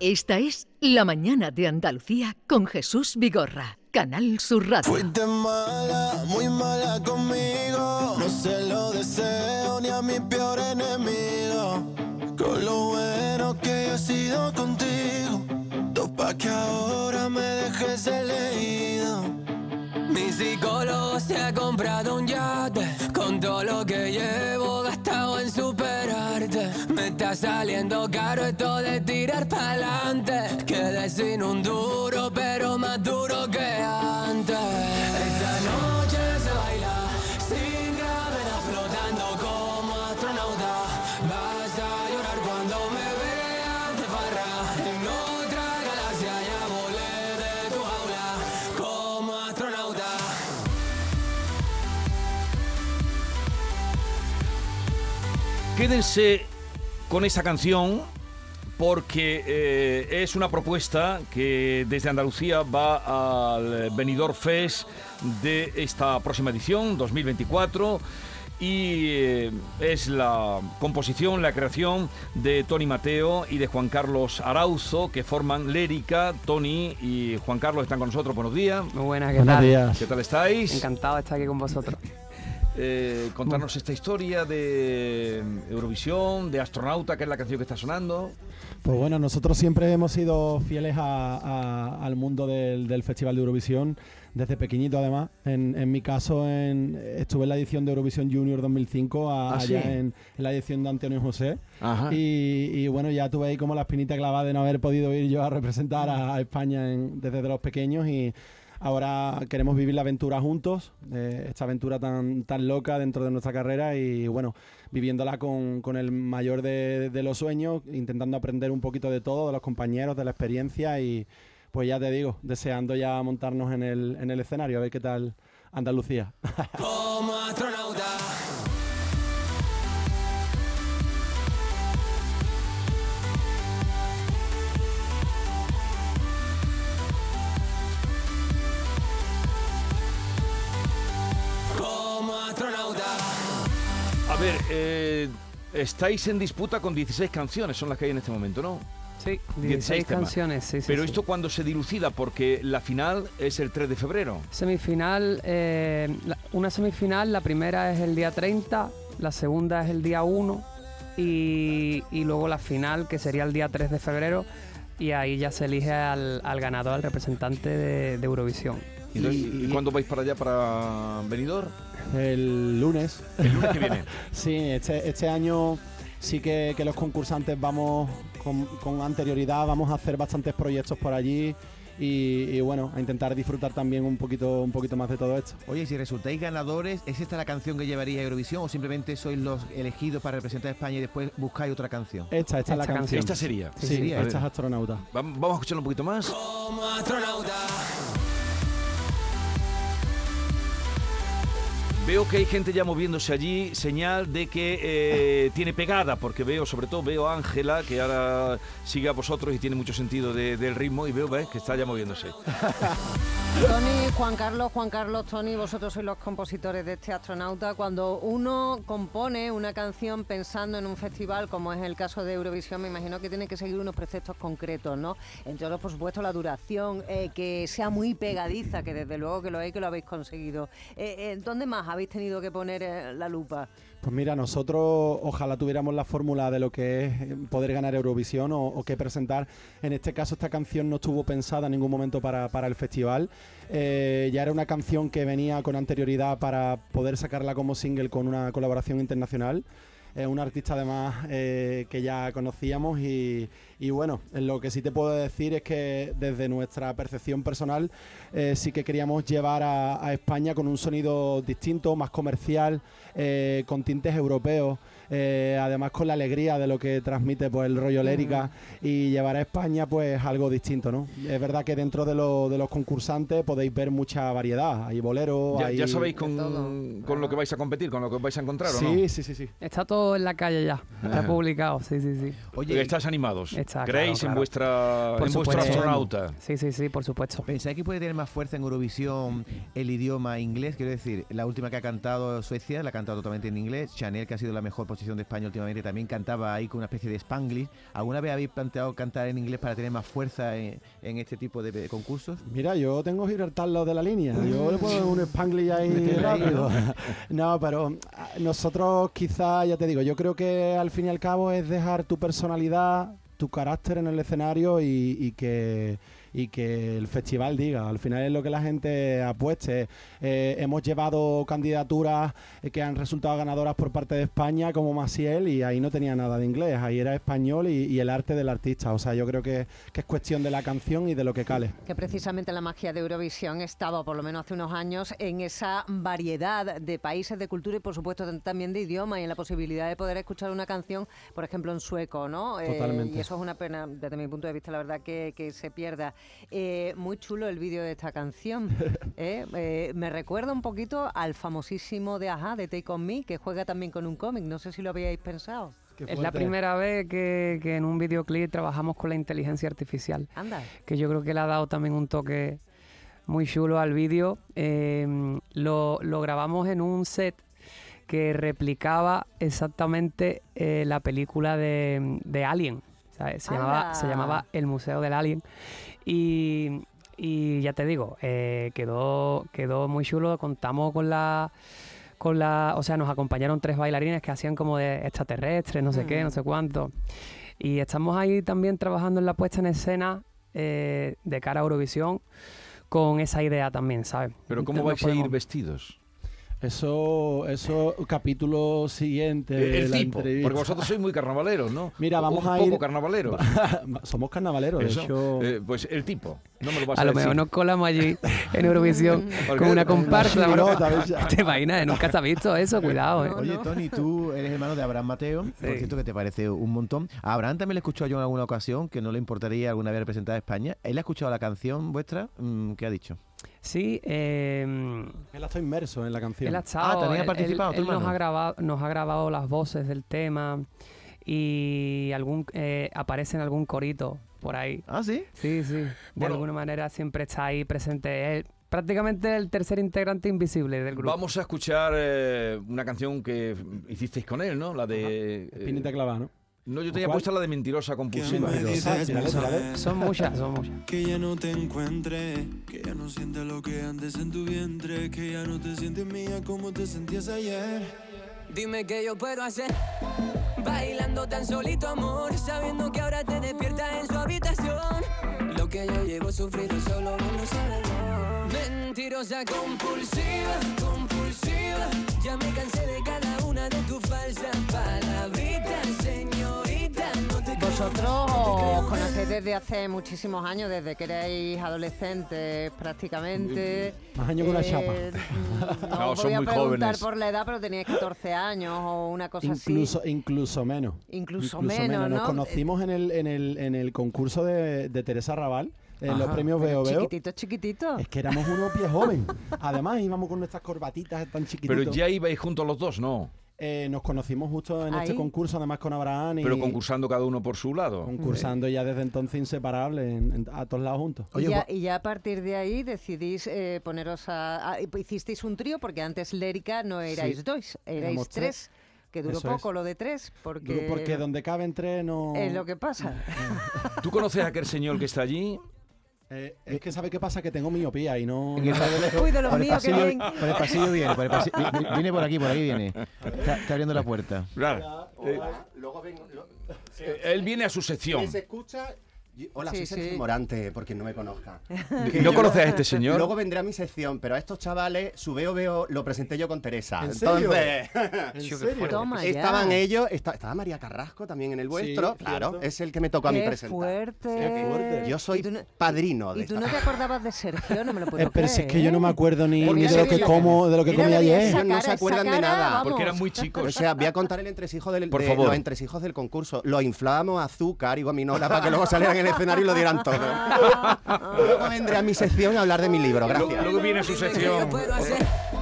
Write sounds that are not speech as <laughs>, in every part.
Esta es La Mañana de Andalucía con Jesús Vigorra, Canal Sur Radio. Fuiste mala, muy mala conmigo. No se lo deseo ni a mi peor enemigo. Con lo bueno que he sido contigo. Topa que ahora me dejes elegido. Mi psicólogo se ha comprado un yate con todo lo que llevo saliendo caro esto de tirar pa'lante. Quedé sin un duro, pero más duro que antes. Esta noche se baila sin gravedad, flotando como astronauta. Vas a llorar cuando me veas de farra. En otra galaxia ya volé de tu jaula como astronauta. Quédense con esa canción porque eh, es una propuesta que desde Andalucía va al Benidorm Fest de esta próxima edición, 2024. Y eh, es la composición, la creación de Tony Mateo y de Juan Carlos Arauzo, que forman Lérica. Tony y Juan Carlos están con nosotros. Buenos días. Muy buenas, ¿qué Buenos tal? días. ¿Qué tal estáis? Encantado de estar aquí con vosotros. Eh, contarnos esta historia de Eurovisión, de Astronauta, que es la canción que está sonando. Pues bueno, nosotros siempre hemos sido fieles a- a- al mundo del, del Festival de Eurovisión, desde pequeñito además. En, en mi caso, en- estuve en la edición de Eurovisión Junior 2005, a- ¿Ah, allá sí? en, en la edición de Antonio José. Ajá. Y, y bueno, ya tuve ahí como la espinita clavada de no haber podido ir yo a representar a, España desde los pequeños y ahora queremos vivir la aventura juntos, eh, esta aventura tan, tan loca dentro de nuestra carrera y bueno, viviéndola con, con el mayor de, de los sueños, intentando aprender un poquito de todo, de los compañeros, de la experiencia y pues ya te digo, deseando ya montarnos en el, en el escenario, a ver qué tal Andalucía. <laughs> como astronauta. A ver, eh, estáis en disputa con 16 canciones, son las que hay en este momento, ¿no? Sí, 16 16 temas. canciones, sí, sí. Pero sí. esto cuando se dilucida, porque la final es el 3 de febrero. Semifinal, eh, la- una semifinal, la primera es el día 30, la segunda es el día 1 y, y luego la final, que sería el día 3 de febrero, y ahí ya se elige al, al ganador, al representante de, de Eurovisión. Y- ¿y cuándo vais para allá, para Benidorm? El lunes. El lunes que viene. <laughs> Sí, este, este año sí que, que los concursantes vamos con, con anterioridad, vamos a hacer bastantes proyectos por allí y, y bueno, a intentar disfrutar también un poquito, un poquito más de todo esto. Oye, si resultáis ganadores, ¿es esta la canción que llevaría a Eurovisión o simplemente sois los elegidos para representar a España y después buscáis otra canción? Esta, esta, es la canción. Esta sería. Sí, Sí, sería. esta es astronauta. Vam- Vamos a escucharlo un poquito más. Como astronauta. Veo que hay gente ya moviéndose allí, señal de que eh, tiene pegada, porque veo, sobre todo, veo a Ángela, que ahora sigue a vosotros y tiene mucho sentido de- del ritmo, y veo que está ya moviéndose. <laughs> Tony, Juan Carlos, Juan Carlos, Tony, vosotros sois los compositores de este astronauta. Cuando uno compone una canción pensando en un festival, como es el caso de Eurovisión, me imagino que tiene que seguir unos preceptos concretos, ¿no? Entre otros, por supuesto, la duración, eh, que sea muy pegadiza, que desde luego que lo hay, que lo habéis conseguido. Eh, eh, ¿Dónde más habéis tenido que poner eh, la lupa? Pues mira, nosotros ojalá tuviéramos la fórmula de lo que es eh, poder ganar Eurovisión o, o qué presentar. En este caso esta canción no estuvo pensada en ningún momento para, para el festival. Eh, ya era una canción que venía con anterioridad para poder sacarla como single con una colaboración internacional. Es un artista además eh, que ya conocíamos y, bueno, lo que sí te puedo decir es que desde nuestra percepción personal eh, sí que queríamos llevar a, a España con un sonido distinto, más comercial, eh, con tintes europeos, eh, además con la alegría de lo que transmite pues, el rollo lérica y llevar a España pues algo distinto, ¿no? Es verdad que dentro de, lo- de los concursantes podéis ver mucha variedad, hay boleros, Ya, hay... ya sabéis con, con lo que vais a competir, con lo que vais a encontrar, ¿o no? Sí, sí, sí, sí. Está todo en la calle ya, está publicado, sí, sí, sí. Oye, Estáis animados. Está claro, Creéis en claro. vuestra en vuestro astronauta. Sí, sí, sí, por supuesto. ¿Pensáis que puede tener más fuerza en Eurovisión el idioma inglés? Quiero decir, la última que ha cantado Suecia la ha cantado totalmente en inglés. Chanel, que ha sido la mejor posición de España últimamente, también cantaba ahí con una especie de spanglish. ¿Alguna vez habéis planteado cantar en inglés para tener más fuerza en, en este tipo de, concursos? Mira, yo tengo Gibraltar lo de la línea. Yo le puedo un spanglish ahí, <laughs> rápido. <laughs> No, pero ah, nosotros quizá, ya te digo, yo creo que al fin y al cabo es dejar tu personalidad, tu carácter en el escenario y, y que y que el festival diga. Al final es lo que la gente apueste. Eh, hemos llevado candidaturas que han resultado ganadoras por parte de España, como Maciel, y ahí no tenía nada de inglés. Ahí era español y, y el arte del artista. O sea, yo creo que, que es cuestión de la canción y de lo que cale. Que precisamente la magia de Eurovisión estaba, por lo menos hace unos años, en esa variedad de países, de cultura y, por supuesto, tam- también de idioma y en la posibilidad de poder escuchar una canción, por ejemplo, en sueco, ¿no? Eh, Totalmente. y eso es una pena, desde mi punto de vista, la verdad, que, que se pierda. Eh, muy chulo el vídeo de esta canción. <laughs> ¿eh? Eh, me recuerda un poquito al famosísimo de Aja, de Take On Me, que juega también con un cómic. No sé si lo habíais pensado. Es la primera vez que, que en un videoclip trabajamos con la inteligencia artificial. Anda. que yo creo que le ha dado también un toque muy chulo al vídeo. Eh, lo, lo grabamos en un set que replicaba exactamente eh, la película de, de Alien. ¿sabes? Se, llamaba, se llamaba El Museo del Alien. Y, y ya te digo, eh, quedó, quedó muy chulo. Contamos con la con la, o sea, nos acompañaron tres bailarines que hacían como de extraterrestres, no sé qué, no sé cuánto. Y estamos ahí también trabajando en la puesta en escena eh, de cara a Eurovisión con esa idea también, ¿sabes? Pero ¿cómo No vais a ir vestidos? Eso, eso, capítulo siguiente. de el la tipo, entrevista. porque vosotros sois muy carnavaleros, ¿no? Mira, vamos un a poco ir- carnavaleros. <laughs> Somos carnavaleros, de hecho. eh, pues el tipo, no me lo vas a, A lo decir. mejor nos colamos allí en Eurovisión <laughs> con una comparsa. ¿ves? <laughs> ¿Te imaginas? Nunca se ha visto eso, cuidado, ¿eh? Oye, Tony, tú eres hermano de Abraham Mateo, por cierto que te parece un montón. A Abraham también le escuchó yo en alguna ocasión, que no le importaría alguna vez representar a España. ¿Él ha escuchado la canción vuestra? Mm, ¿Qué ha dicho? Sí, eh, Él está inmerso en la canción. Él ha estado, Ah, también ha él- participado, él- tu él nos ha grabado, nos ha grabado las voces del tema y algún eh, aparece en algún corito por ahí. ¿Ah, sí? Sí, sí. De Bueno. alguna manera siempre está ahí presente. Él, prácticamente el tercer integrante invisible del grupo. Vamos a escuchar eh, una canción que hicisteis con él, ¿no? La de... eh, Espinita clavada, ¿no? No, yo tenía ¿Cuál? puesta la de mentirosa compulsiva. me dices. Son muchas, son muchas. Que ya no te encuentre, que ya no sientes lo que antes en tu vientre, que ya no te sientes mía como te sentías ayer. Dime qué yo puedo hacer. Bailando tan solito, amor. Sabiendo que ahora te despiertas en su habitación. Lo que yo llevo sufrido solo uno sabe. Mentirosa compulsiva, compulsiva. Ya me cansé de cada una de tus falsas palabritas, Vosotros no os conocéis desde hace muchísimos años, desde que erais adolescentes prácticamente. Más años que una chapa. mm, No, <laughs> No, os son voy a muy preguntar jóvenes. por la edad, pero teníais 14 años o una cosa Incluso, así. incluso menos. Incluso menos, Nos ¿no? conocimos en el, en el, en el concurso de, de Teresa Raval, en los premios Veo Veo. Chiquitito, chiquitito. Es que éramos unos pies jóvenes. <laughs> Además, íbamos con nuestras corbatitas tan chiquititos. Pero ya ibais juntos los dos, ¿no? Eh, nos conocimos justo en Ahí. este concurso, además con Abraham. Y Pero concursando cada uno por su lado. concursando ya desde entonces inseparables, en- en- a todos lados juntos. y, ya, y ya a partir de ahí decidís eh, poneros a, a- Hicisteis un trío, porque antes Lérica no erais Sí. dos, erais tres. tres. Que duró Eso es. poco lo de tres, porque, Porque donde caben tres no... es lo que pasa. ¿Tú conoces a aquel señor que está allí? Eh, es que sabe qué pasa, que tengo miopía y no... En el- Uy, de los por el míos, qué pasillo, bien. por el pasillo viene, por el pasi- vi- vi- viene por aquí, por aquí viene. Está, está abriendo la puerta. Claro. Eh, Luego vengo. lo- eh, él viene a su sección. ¿Quién se escucha? Hola, Sí, soy Sergio sí. Morante, porque no me conozca. <laughs> ¿No conoces a este señor? Luego vendré a mi sección, pero a estos chavales, su veo veo lo presenté yo con Teresa. Entonces, ¿En serio? <laughs> Toma ya. estaban ellos, esta- estaba María Carrasco también en el vuestro. Sí, claro, cierto. es el que me tocó a mí Qué presentar. fuerte. Qué fuerte. Yo soy no- padrino de Y tú esta- no te acordabas de Sergio, no me lo puedo Eh, pero si es creer, que yo no me ¿eh? acuerdo ni, de lo que como, de lo que comí ayer. esa No se acuerdan de nada. vamos. Porque eran muy chicos. O sea, voy a contar el entresijo del, Por de- favor. los entresijos del concurso. Lo inflábamos a azúcar y gominola para que luego salieran en el escenario y lo dieran todo. luego vendré a mi sección a hablar de mi libro. Gracias. luego viene su sección.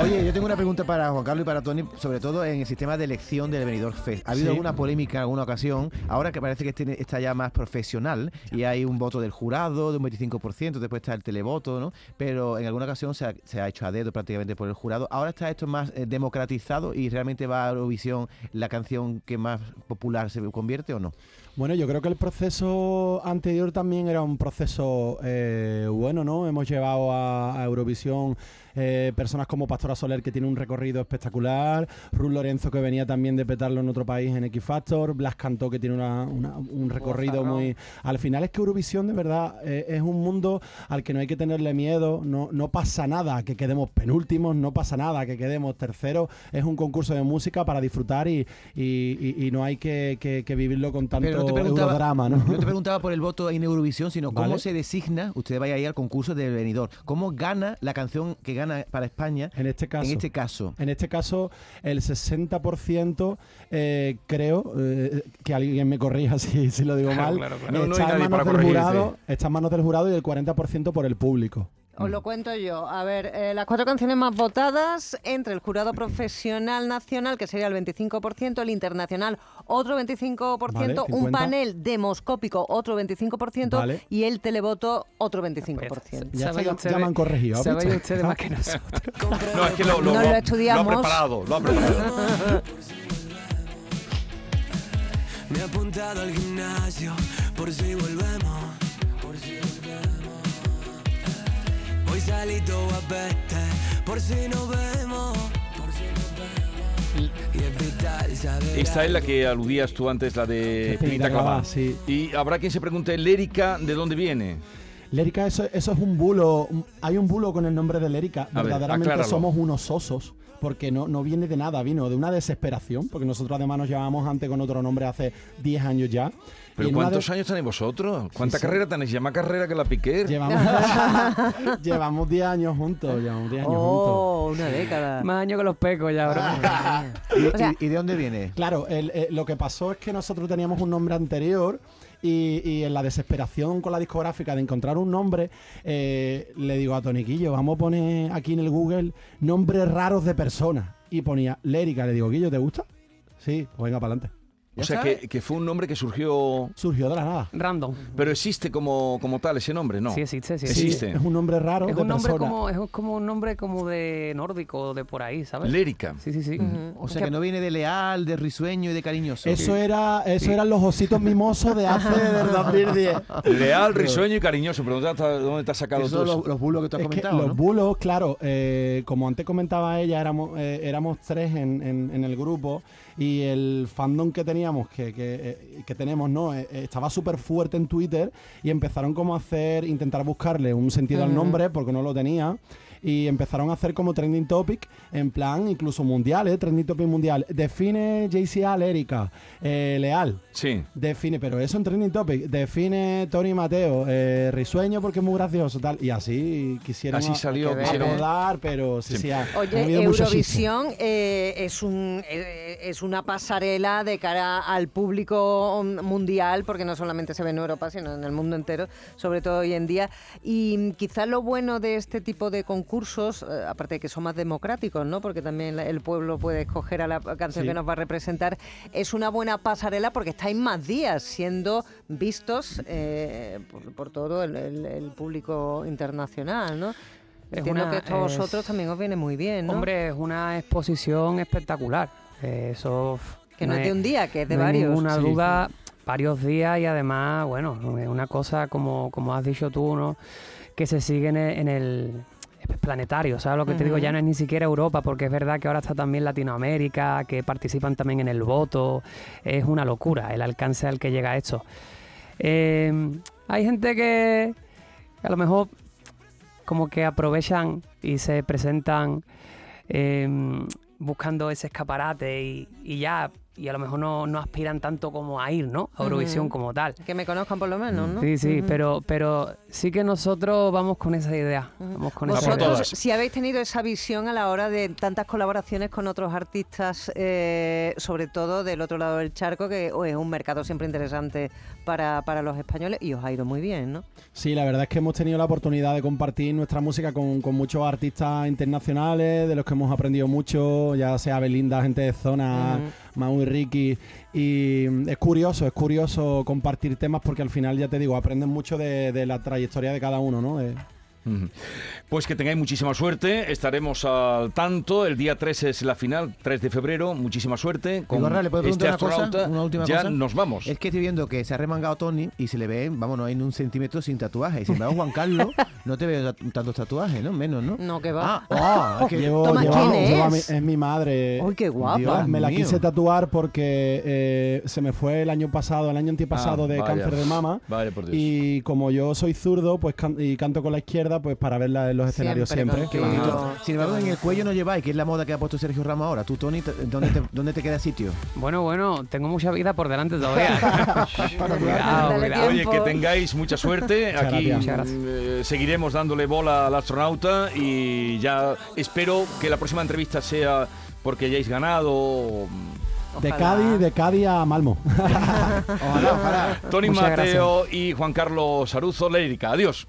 Oye, yo tengo una pregunta para Juan Carlos y para Tony, sobre todo en el sistema de elección del Benidorm Fest. ¿Ha habido Sí. alguna polémica en alguna ocasión? Ahora que parece que está ya más profesional y hay un voto del jurado de un 25%, después está el televoto, ¿no? Pero en alguna ocasión se ha, se ha hecho a dedo prácticamente por el jurado. Ahora está esto más eh, democratizado y realmente va a Eurovisión la canción que más popular se convierte o no? Bueno, yo creo que el proceso anterior también era un proceso eh, bueno, ¿no? Hemos llevado a, a Eurovisión eh, personas como Pastora Soler, que tiene un recorrido espectacular, Ruth Lorenzo, que venía también de petarlo en otro país en X Factor, Blas Cantó, que tiene una- una- un recorrido muy... Al final es que Eurovisión, de verdad, eh, es un mundo al que no hay que tenerle miedo, no, no pasa nada que quedemos penúltimos, no pasa nada que quedemos terceros, es un concurso de música para disfrutar y, y- y- y no hay que, que- que vivirlo con tanto Pero te preguntaba, eurodrama, ¿no? no te preguntaba por el voto en Eurovisión, sino cómo Vale. se designa, usted vaya ahí al concurso del venidor, cómo gana la canción que gana para España En este caso. en este caso. En este caso, el 60% eh, creo, eh, que alguien me corrija <laughs> si, si lo digo Claro, mal, claro, claro. No, no está, en manos del jurado, está en manos del jurado y el 40% por el público. Os lo cuento yo. A ver, eh, las cuatro canciones más votadas entre el jurado profesional nacional, que sería el 25%, el internacional otro 25%, Vale, un 50. panel demoscópico otro 25% Vale. y el televoto otro 25%. Ya, Saben se- ustedes- ya me han corregido. ¿has Saben visto? ustedes más que <laughs> nosotros. No, es que lo, lo- No lo- lo estudiamos. Lo ha preparado, lo ha preparado. Me he apuntado al gimnasio por si volvemos. Salito guapete por si nos vemos. Por si nos vemos. Y es vital saber. Esta es la que aludías tú antes, la de Pinita Pinita Clavá, Clavá. sí. Y habrá quien se pregunte, Lérica, ¿de dónde viene? Lérica, eso, eso es un bulo. un- Hay un bulo con el nombre de Lérica. A Verdaderamente somos unos osos. Porque no, no viene de nada, vino de una desesperación. Porque nosotros además nos llevábamos antes con otro nombre hace 10 años ya. ¿Pero cuántos de- años tenéis vosotros? ¿Cuánta Sí, sí. carrera tenéis? ¿Ya más carrera que la Piquer? Llevamos, <laughs> llevamos 10 años juntos. Llevamos 10 años juntos. Oh, una década. Más años que los pecos ya, bro. <laughs> ¿Y, O sea- y- y de dónde viene? Claro, el- lo que pasó es que nosotros teníamos un nombre anterior y, en la desesperación con la discográfica de encontrar un nombre, eh, le digo a Toniquillo, vamos a poner aquí en el Google nombres raros de personas. Y ponía Lérica, le digo, Guillo, ¿te gusta? Sí, pues venga para adelante. O ¿Ya sea, que, que fue un nombre que surgió... Surgió de la nada. Random. Pero existe como, como tal ese nombre, ¿no? Sí, existe, sí. Sí. Existe. Es un nombre raro Es de un nombre persona. como, es como un nombre como de nórdico, de por ahí, ¿sabes? Lérica. Sí, sí, sí. O sea, que no viene de leal, de risueño y de cariñoso. Eso era, eso eran los ositos mimosos de hace del 2010. Leal, risueño y cariñoso. Pero ¿dónde te has- ¿dónde te has sacado Esos tú son eso? los, los bulos que tú has Es comentado, los bulos, claro, eh, como antes comentaba ella, éramos, eh, éramos tres en, en- en el grupo y el fandom que teníamos, que, que, eh, que tenemos, ¿no? Eh, eh, estaba súper fuerte en Twitter y empezaron como a hacer, intentar buscarle un sentido al nombre porque no lo tenía. Y empezaron a hacer como trending topic, en plan incluso mundial, ¿eh? Trending topic mundial. Define JCA Lérica, eh, Leal. Sí. Define, pero eso en Trending Topic. Define Tony Mateo, eh, risueño porque es muy gracioso, tal. Y así quisieron Así salió, acomodar, pero sí, Sí. sí. ha- Oye, Eurovisión eh, es, un, eh, es una pasarela de cara al público mundial, porque no solamente se ve en Europa, sino en el mundo entero, sobre todo hoy en día. Y quizás lo bueno de este tipo de concursos, eh, aparte de que son más democráticos, ¿no? porque también el pueblo puede escoger a la canción Sí. que nos va a representar, es una buena pasarela porque estáis más días siendo vistos eh, por, por todo el, el- el público internacional. ¿no? Es Entiendo una- que esto a es- vosotros también os viene muy bien, ¿no? Hombre, es una exposición espectacular. Eh, Eso que no, es de un día, que es de no hay varios. ninguna Sí. duda, varios días y además, bueno, es una cosa como, como has dicho tú, ¿no? Que se sigue en el, en el planetario, ¿sabes lo que te digo? Ya no es ni siquiera Europa, porque es verdad que ahora está también Latinoamérica, que participan también en el voto. Es una locura el alcance al que llega esto. Eh, hay gente que a lo mejor como que aprovechan y se presentan eh, buscando ese escaparate y, y ya, y a lo mejor no, no aspiran tanto como a ir, ¿no? A Eurovisión como tal. Que me conozcan por lo menos, ¿no? Sí, sí, pero, pero sí que nosotros vamos con esa idea. Vamos con Vamos esa idea. Vosotros, si habéis tenido esa visión a la hora de tantas colaboraciones con otros artistas, eh, sobre todo del otro lado del charco, que oh, es un mercado siempre interesante para, para los españoles y os ha ido muy bien, ¿no? Sí, la verdad es que hemos tenido la oportunidad de compartir nuestra música con, con muchos artistas internacionales, de los que hemos aprendido mucho, ya sea Belinda, gente de zona, Mau y Ricky. Y mm, es curioso, es curioso compartir temas porque al final, ya te digo, aprendes mucho de, de la trayectoria de cada uno, ¿no? De-. Pues que tengáis muchísima suerte, estaremos al tanto, el día 3 es la final, 3 de febrero, muchísima suerte. Con Vigorra, ¿le puedo este una cosa? Una última ya cosa. nos vamos. Es que estoy viendo que se ha remangado Tony y se le ve, vamos, no hay ni un centímetro sin tatuaje. Y sin embargo, Juan Carlos, <laughs> no te veo ta- tantos tatuajes, ¿no? Menos, ¿no? No, que va. Ah, ah, es que Llevo- Toma, llevo- ¿quién llevo a es? mi- es mi madre. ¡Uy, qué guapa! Dios. me la mío. quise tatuar porque eh, se me fue el año pasado, el año antepasado Ah, de vaya. cáncer de mama. Vale, por Dios. Y como yo soy zurdo, pues can- y canto con la izquierda, pues para verla en los escenarios Siempre siempre. con- Qué Claro. bonito. Sin embargo, en el cuello no lleváis, que es la moda que ha puesto Sergio Ramos ahora. Tú, Tony, te- ¿dónde te, dónde te queda sitio? Bueno, bueno, tengo mucha vida por delante todavía. <laughs> cuidado, Dale cuidado. Oye, que tengáis mucha suerte. Muchas Aquí gracias. Muchas gracias. eh, seguiremos dándole bola al astronauta y ya espero que la próxima entrevista sea porque hayáis ganado. De Ojalá. Cádiz, de Cádiz a Malmo. <laughs> Ojalá, ojalá. Tony Muchas Mateo y Juan Carlos Saruzo, Lérica. Adiós.